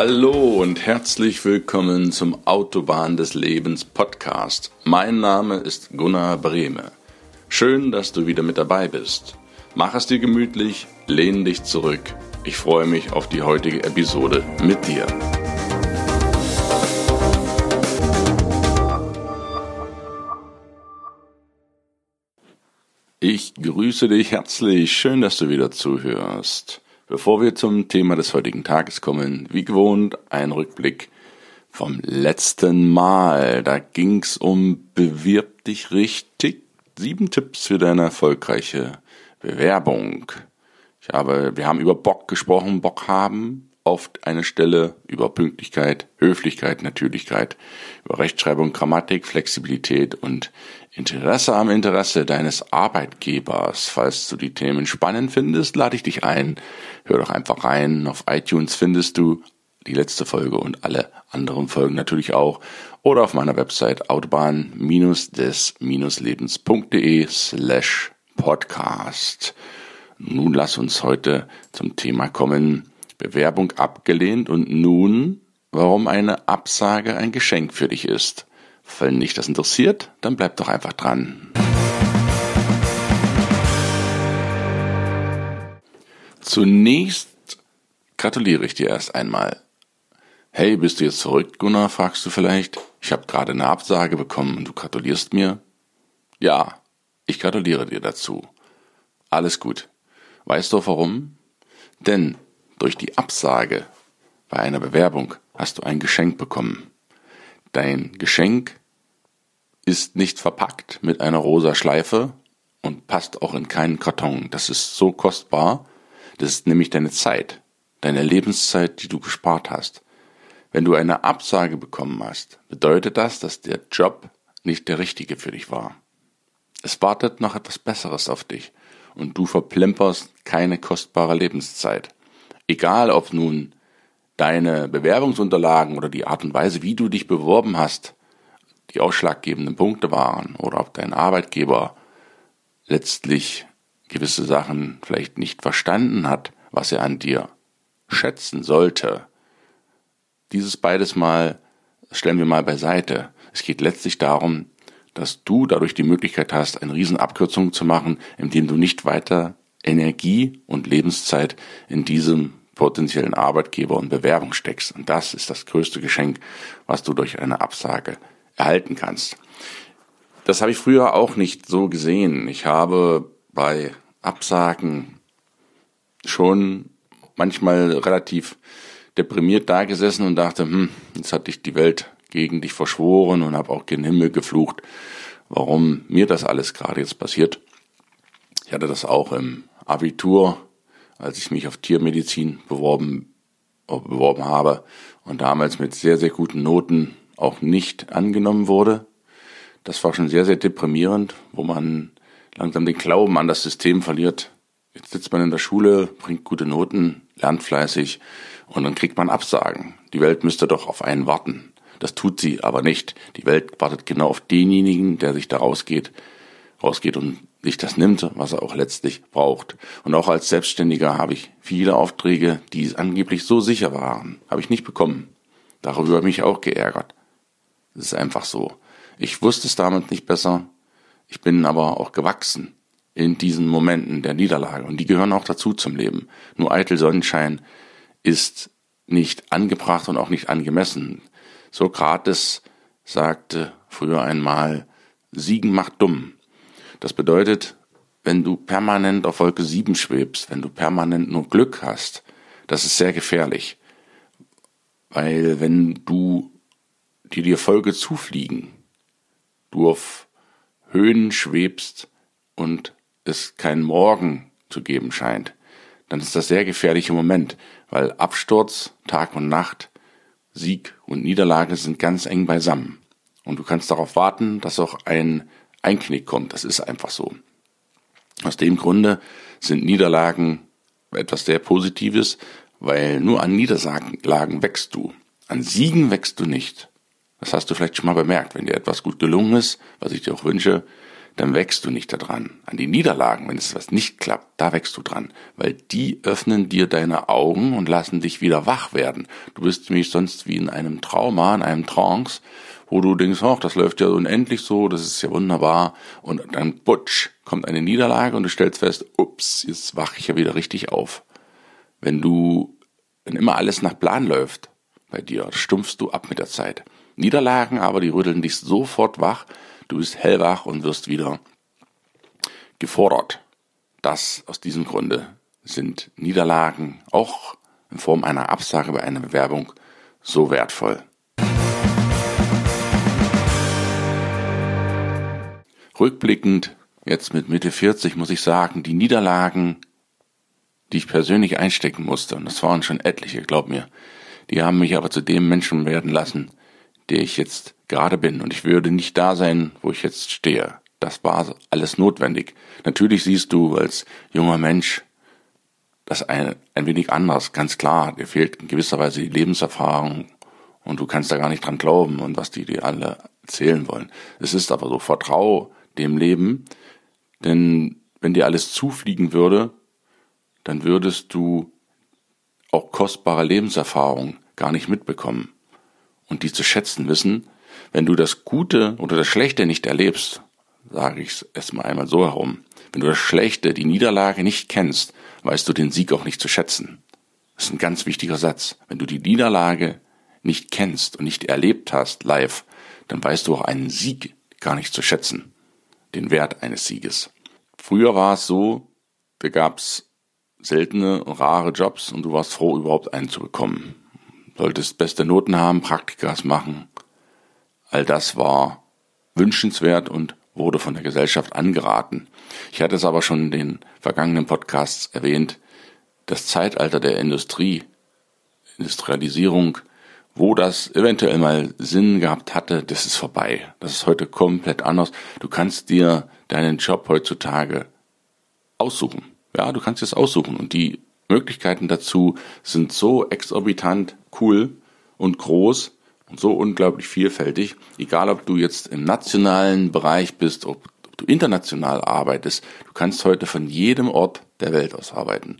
Hallo und herzlich willkommen zum Autobahn des Lebens Podcast. Mein Name ist Gunnar Brehme. Schön, dass du wieder mit dabei bist. Mach es dir gemütlich, lehn dich zurück. Ich freue mich auf die heutige Episode mit dir. Ich grüße dich herzlich. Schön, dass du wieder zuhörst. Bevor wir zum Thema des heutigen Tages kommen, wie gewohnt ein Rückblick vom letzten Mal. Da ging's um Bewirb dich richtig. Sieben Tipps für deine erfolgreiche Bewerbung. Ich habe, wir haben über Bock gesprochen, Bock haben auf eine Stelle, über Pünktlichkeit, Höflichkeit, Natürlichkeit, über Rechtschreibung, Grammatik, Flexibilität und Interesse am Interesse deines Arbeitgebers. Falls du die Themen spannend findest, lade ich dich ein. Hör doch einfach rein. Auf iTunes findest du die letzte Folge und alle anderen Folgen natürlich auch. Oder auf meiner Website autobahn-des-lebens.de slash podcast. Nun lass uns heute zum Thema kommen. Bewerbung abgelehnt und nun, warum eine Absage ein Geschenk für dich ist. Wenn dich das interessiert, dann bleib doch einfach dran. Zunächst gratuliere ich dir erst einmal. Hey, bist du jetzt verrückt, Gunnar? fragst du vielleicht. Ich habe gerade eine Absage bekommen und du gratulierst mir? Ja, ich gratuliere dir dazu. Alles gut. Weißt du warum? Denn durch die Absage bei einer Bewerbung hast du ein Geschenk bekommen. Dein Geschenk ist nicht verpackt mit einer rosa Schleife und passt auch in keinen Karton. Das ist so kostbar. Das ist nämlich deine Zeit, deine Lebenszeit, die du gespart hast. Wenn du eine Absage bekommen hast, bedeutet das, dass der Job nicht der richtige für dich war. Es wartet noch etwas Besseres auf dich und du verplemperst keine kostbare Lebenszeit. Egal ob nun deine Bewerbungsunterlagen oder die Art und Weise, wie du dich beworben hast, die ausschlaggebenden Punkte waren oder ob dein Arbeitgeber letztlich gewisse Sachen vielleicht nicht verstanden hat, was er an dir schätzen sollte. Dieses beides mal stellen wir mal beiseite. Es geht letztlich darum, dass du dadurch die Möglichkeit hast, eine Riesenabkürzung zu machen, indem du nicht weiter Energie und Lebenszeit in diesem potenziellen Arbeitgeber und Bewerbung steckst. Und das ist das größte Geschenk, was du durch eine Absage erhalten kannst. Das habe ich früher auch nicht so gesehen. Ich habe bei Absagen schon manchmal relativ deprimiert dagesessen und dachte, hm, jetzt hat dich die Welt gegen dich verschworen und habe auch gen Himmel geflucht, warum mir das alles gerade jetzt passiert. Ich hatte das auch im Abitur als ich mich auf Tiermedizin beworben, beworben habe und damals mit sehr, sehr guten Noten auch nicht angenommen wurde. Das war schon sehr, sehr deprimierend, wo man langsam den Glauben an das System verliert. Jetzt sitzt man in der Schule, bringt gute Noten, lernt fleißig und dann kriegt man Absagen. Die Welt müsste doch auf einen warten. Das tut sie aber nicht. Die Welt wartet genau auf denjenigen, der sich da rausgeht, rausgeht und sich das nimmt, was er auch letztlich braucht. Und auch als Selbstständiger habe ich viele Aufträge, die angeblich so sicher waren, habe ich nicht bekommen. Darüber habe ich mich auch geärgert. Es ist einfach so. Ich wusste es damals nicht besser. Ich bin aber auch gewachsen in diesen Momenten der Niederlage. Und die gehören auch dazu zum Leben. Nur eitel Sonnenschein ist nicht angebracht und auch nicht angemessen. Sokrates sagte früher einmal, Siegen macht dumm. Das bedeutet, wenn du permanent auf Wolke 7 schwebst, wenn du permanent nur Glück hast, das ist sehr gefährlich. Weil wenn du die dir Folge zufliegen, du auf Höhen schwebst und es keinen Morgen zu geben scheint, dann ist das sehr gefährlicher Moment, weil Absturz, Tag und Nacht, Sieg und Niederlage sind ganz eng beisammen. Und du kannst darauf warten, dass auch ein Einknick kommt. Das ist einfach so. Aus dem Grunde sind Niederlagen etwas sehr Positives, weil nur an Niederlagen wächst du. An Siegen wächst du nicht. Das hast du vielleicht schon mal bemerkt. Wenn dir etwas gut gelungen ist, was ich dir auch wünsche, dann wächst du nicht daran. An die Niederlagen, wenn es was nicht klappt, da wächst du dran, weil die öffnen dir deine Augen und lassen dich wieder wach werden. Du bist nämlich sonst wie in einem Trauma, in einem Trance, wo du denkst, ach, das läuft ja unendlich so, das ist ja wunderbar und dann butsch, kommt eine Niederlage und du stellst fest, ups, jetzt wache ich ja wieder richtig auf. Wenn du, wenn immer alles nach Plan läuft bei dir, stumpfst du ab mit der Zeit. Niederlagen aber, die rütteln dich sofort wach, Du bist hellwach und wirst wieder gefordert. Das aus diesem Grunde sind Niederlagen auch in Form einer Absage bei einer Bewerbung so wertvoll. Rückblickend, jetzt mit Mitte 40, muss ich sagen, die Niederlagen, die ich persönlich einstecken musste, und das waren schon etliche, glaub mir, die haben mich aber zu dem Menschen werden lassen, der ich jetzt gerade bin. Und ich würde nicht da sein, wo ich jetzt stehe. Das war alles notwendig. Natürlich siehst du als junger Mensch das ein, ein wenig anders, ganz klar. Dir fehlt in gewisser Weise die Lebenserfahrung und du kannst da gar nicht dran glauben und was die dir alle erzählen wollen. Es ist aber so, vertrau dem Leben, denn wenn dir alles zufliegen würde, dann würdest du auch kostbare Lebenserfahrung gar nicht mitbekommen und die zu schätzen wissen, wenn du das Gute oder das Schlechte nicht erlebst, sage ich es erstmal einmal so herum, wenn du das Schlechte, die Niederlage nicht kennst, weißt du den Sieg auch nicht zu schätzen. Das ist ein ganz wichtiger Satz. Wenn du die Niederlage nicht kennst und nicht erlebt hast live, dann weißt du auch einen Sieg gar nicht zu schätzen, den Wert eines Sieges. Früher war es so, da gab's seltene, rare Jobs und du warst froh, überhaupt einen zu bekommen solltest beste Noten haben, Praktikas machen. All das war wünschenswert und wurde von der Gesellschaft angeraten. Ich hatte es aber schon in den vergangenen Podcasts erwähnt, das Zeitalter der Industrie, Industrialisierung, wo das eventuell mal Sinn gehabt hatte, das ist vorbei. Das ist heute komplett anders. Du kannst dir deinen Job heutzutage aussuchen. Ja, du kannst es aussuchen und die Möglichkeiten dazu sind so exorbitant cool und groß und so unglaublich vielfältig, egal ob du jetzt im nationalen Bereich bist, ob, du international arbeitest, du kannst heute von jedem Ort der Welt aus arbeiten.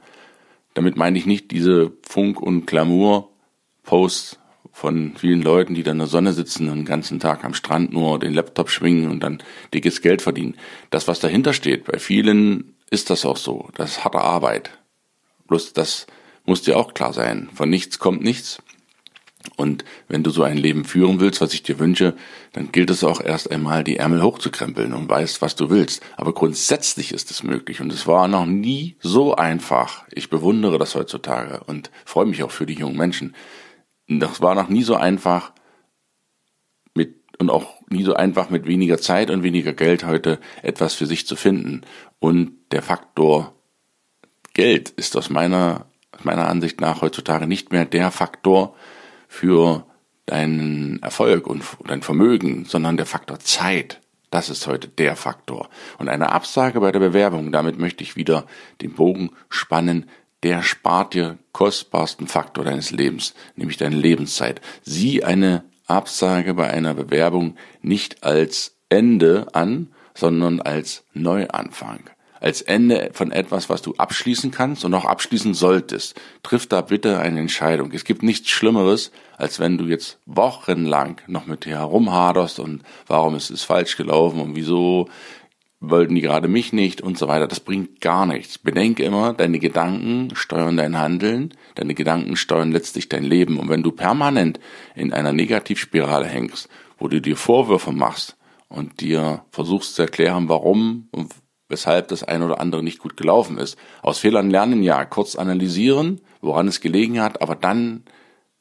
Damit meine ich nicht diese Funk- und Glamour-Posts von vielen Leuten, die da in der Sonne sitzen und den ganzen Tag am Strand nur den Laptop schwingen und dann dickes Geld verdienen. Das, was dahinter steht, bei vielen ist das auch so. Das ist harte Arbeit. Bloß das muss dir auch klar sein. Von nichts kommt nichts. Und wenn du so ein Leben führen willst, was ich dir wünsche, dann gilt es auch erst einmal, die Ärmel hochzukrempeln und weißt, was du willst. Aber grundsätzlich ist es möglich und es war noch nie so einfach. Ich bewundere das heutzutage und freue mich auch für die jungen Menschen. Das war noch nie so einfach mit und auch nie so einfach mit weniger Zeit und weniger Geld heute etwas für sich zu finden. Und der Faktor Geld ist aus meiner, meiner Ansicht nach heutzutage nicht mehr der Faktor für deinen Erfolg und dein Vermögen, sondern der Faktor Zeit. Das ist heute der Faktor. Und eine Absage bei der Bewerbung, damit möchte ich wieder den Bogen spannen, der spart dir kostbarsten Faktor deines Lebens, nämlich deine Lebenszeit. Sieh eine Absage bei einer Bewerbung nicht als Ende an, sondern als Neuanfang als Ende von etwas, was du abschließen kannst und auch abschließen solltest. Triff da bitte eine Entscheidung. Es gibt nichts Schlimmeres, als wenn du jetzt wochenlang noch mit dir herumhaderst und warum ist es falsch gelaufen und wieso wollten die gerade mich nicht und so weiter. Das bringt gar nichts. Bedenke immer, deine Gedanken steuern dein Handeln, deine Gedanken steuern letztlich dein Leben. Und wenn du permanent in einer Negativspirale hängst, wo du dir Vorwürfe machst und dir versuchst zu erklären, warum und weshalb das ein oder andere nicht gut gelaufen ist. Aus Fehlern lernen ja, kurz analysieren, woran es gelegen hat, aber dann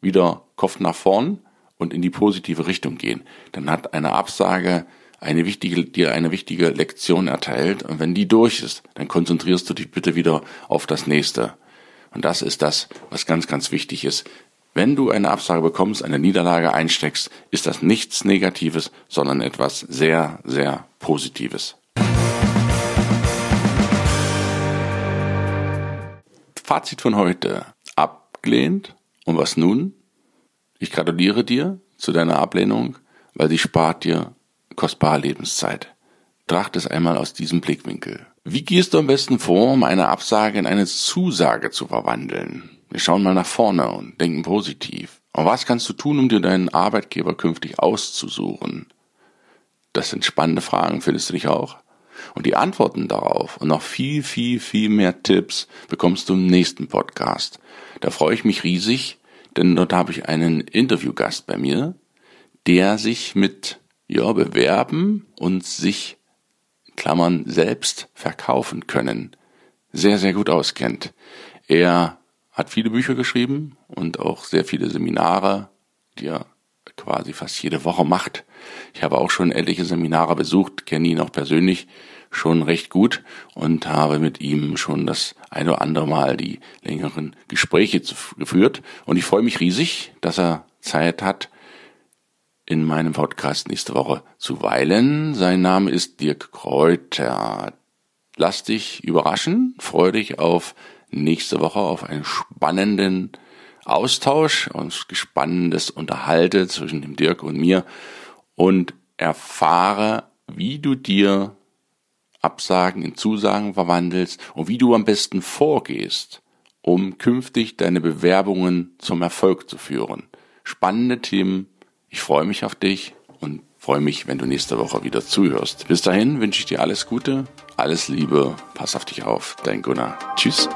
wieder Kopf nach vorn und in die positive Richtung gehen. Dann hat eine Absage eine wichtige, dir eine wichtige Lektion erteilt und wenn die durch ist, dann konzentrierst du dich bitte wieder auf das nächste. Und das ist das, was ganz, ganz wichtig ist. Wenn du eine Absage bekommst, eine Niederlage einsteckst, ist das nichts Negatives, sondern etwas sehr, sehr Positives. Fazit von heute. Abgelehnt. Und was nun? Ich gratuliere dir zu deiner Ablehnung, weil sie spart dir kostbare Lebenszeit. betrachte es einmal aus diesem Blickwinkel. Wie gehst du am besten vor, um eine Absage in eine Zusage zu verwandeln? Wir schauen mal nach vorne und denken positiv. Und was kannst du tun, um dir deinen Arbeitgeber künftig auszusuchen? Das sind spannende Fragen, findest du dich auch? Und die Antworten darauf und noch viel, viel, viel mehr Tipps bekommst du im nächsten Podcast. Da freue ich mich riesig, denn dort habe ich einen Interviewgast bei mir, der sich mit ja, Bewerben und sich, Klammern, selbst verkaufen können, sehr, sehr gut auskennt. Er hat viele Bücher geschrieben und auch sehr viele Seminare, die er quasi fast jede Woche macht. Ich habe auch schon etliche Seminare besucht, kenne ihn auch persönlich schon recht gut und habe mit ihm schon das eine oder andere Mal die längeren Gespräche geführt. Und ich freue mich riesig, dass er Zeit hat, in meinem Podcast nächste Woche zu weilen. Sein Name ist Dirk Kräuter. Lass dich überraschen, freue dich auf nächste Woche, auf einen spannenden Austausch, und spannendes Unterhalte zwischen dem Dirk und mir und erfahre, wie du dir Absagen in Zusagen verwandelst und wie du am besten vorgehst, um künftig deine Bewerbungen zum Erfolg zu führen. Spannende Themen. Ich freue mich auf dich und freue mich, wenn du nächste Woche wieder zuhörst. Bis dahin wünsche ich dir alles Gute, alles Liebe, pass auf dich auf, dein Gunnar. Tschüss.